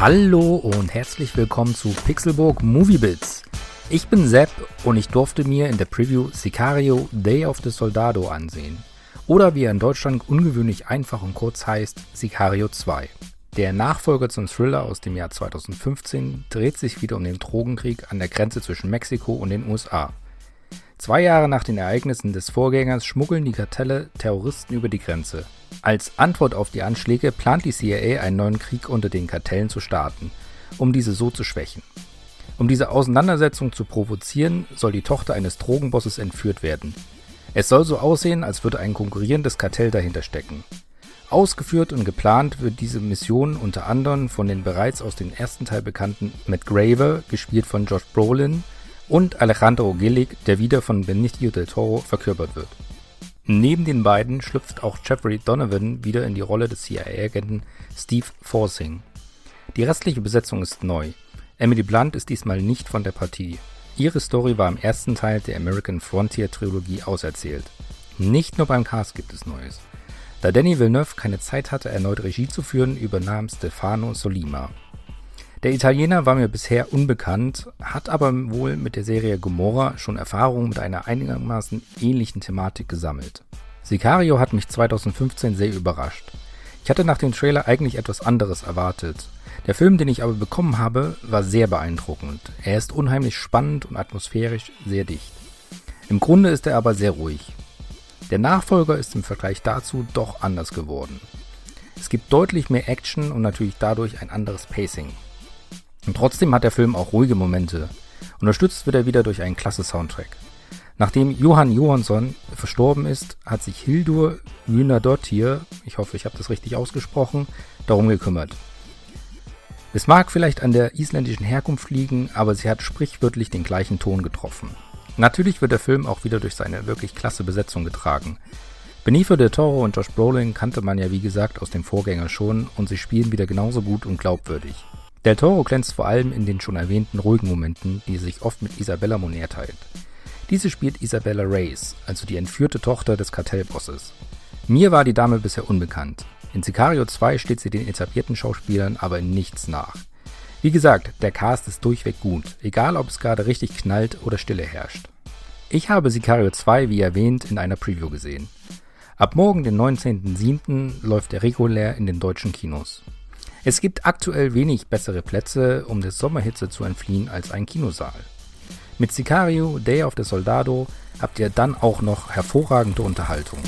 Hallo und herzlich willkommen zu Pixelburg Movie Bits. Ich bin Sepp und ich durfte mir in der Preview Sicario Day of the Soldado ansehen. Oder wie er in Deutschland ungewöhnlich einfach und kurz heißt, Sicario 2. Der Nachfolger zum Thriller aus dem Jahr 2015 dreht sich wieder um den Drogenkrieg an der Grenze zwischen Mexiko und den USA. Zwei Jahre nach den Ereignissen des Vorgängers schmuggeln die Kartelle Terroristen über die Grenze. Als Antwort auf die Anschläge plant die CIA einen neuen Krieg unter den Kartellen zu starten, um diese so zu schwächen. Um diese Auseinandersetzung zu provozieren, soll die Tochter eines Drogenbosses entführt werden. Es soll so aussehen, als würde ein konkurrierendes Kartell dahinter stecken. Ausgeführt und geplant wird diese Mission unter anderem von den bereits aus dem ersten Teil bekannten Matt Graver, gespielt von Josh Brolin, und Alejandro Gillig, der wieder von Benicio del Toro verkörpert wird. Neben den beiden schlüpft auch Jeffrey Donovan wieder in die Rolle des CIA-Agenten Steve Forsing. Die restliche Besetzung ist neu. Emily Blunt ist diesmal nicht von der Partie. Ihre Story war im ersten Teil der American Frontier Trilogie auserzählt. Nicht nur beim Cast gibt es Neues. Da Danny Villeneuve keine Zeit hatte, erneut Regie zu führen, übernahm Stefano Solima. Der Italiener war mir bisher unbekannt, hat aber wohl mit der Serie Gomorra schon Erfahrung mit einer einigermaßen ähnlichen Thematik gesammelt. Sicario hat mich 2015 sehr überrascht. Ich hatte nach dem Trailer eigentlich etwas anderes erwartet. Der Film, den ich aber bekommen habe, war sehr beeindruckend. Er ist unheimlich spannend und atmosphärisch sehr dicht. Im Grunde ist er aber sehr ruhig. Der Nachfolger ist im Vergleich dazu doch anders geworden. Es gibt deutlich mehr Action und natürlich dadurch ein anderes Pacing. Und trotzdem hat der Film auch ruhige Momente. Unterstützt wird er wieder durch einen klasse Soundtrack. Nachdem Johann Johansson verstorben ist, hat sich Hildur Mynadottir, ich hoffe, ich habe das richtig ausgesprochen, darum gekümmert. Es mag vielleicht an der isländischen Herkunft liegen, aber sie hat sprichwörtlich den gleichen Ton getroffen. Natürlich wird der Film auch wieder durch seine wirklich klasse Besetzung getragen. Benicio del Toro und Josh Brolin kannte man ja wie gesagt aus dem Vorgänger schon und sie spielen wieder genauso gut und glaubwürdig. Del Toro glänzt vor allem in den schon erwähnten ruhigen Momenten, die er sich oft mit Isabella Moner teilt. Diese spielt Isabella Reyes, also die entführte Tochter des Kartellbosses. Mir war die Dame bisher unbekannt. In Sicario 2 steht sie den etablierten Schauspielern aber in nichts nach. Wie gesagt, der Cast ist durchweg gut, egal ob es gerade richtig knallt oder Stille herrscht. Ich habe Sicario 2, wie erwähnt, in einer Preview gesehen. Ab morgen, den 19.07., läuft er regulär in den deutschen Kinos. Es gibt aktuell wenig bessere Plätze, um der Sommerhitze zu entfliehen, als ein Kinosaal. Mit Sicario, Day of the Soldado habt ihr dann auch noch hervorragende Unterhaltung.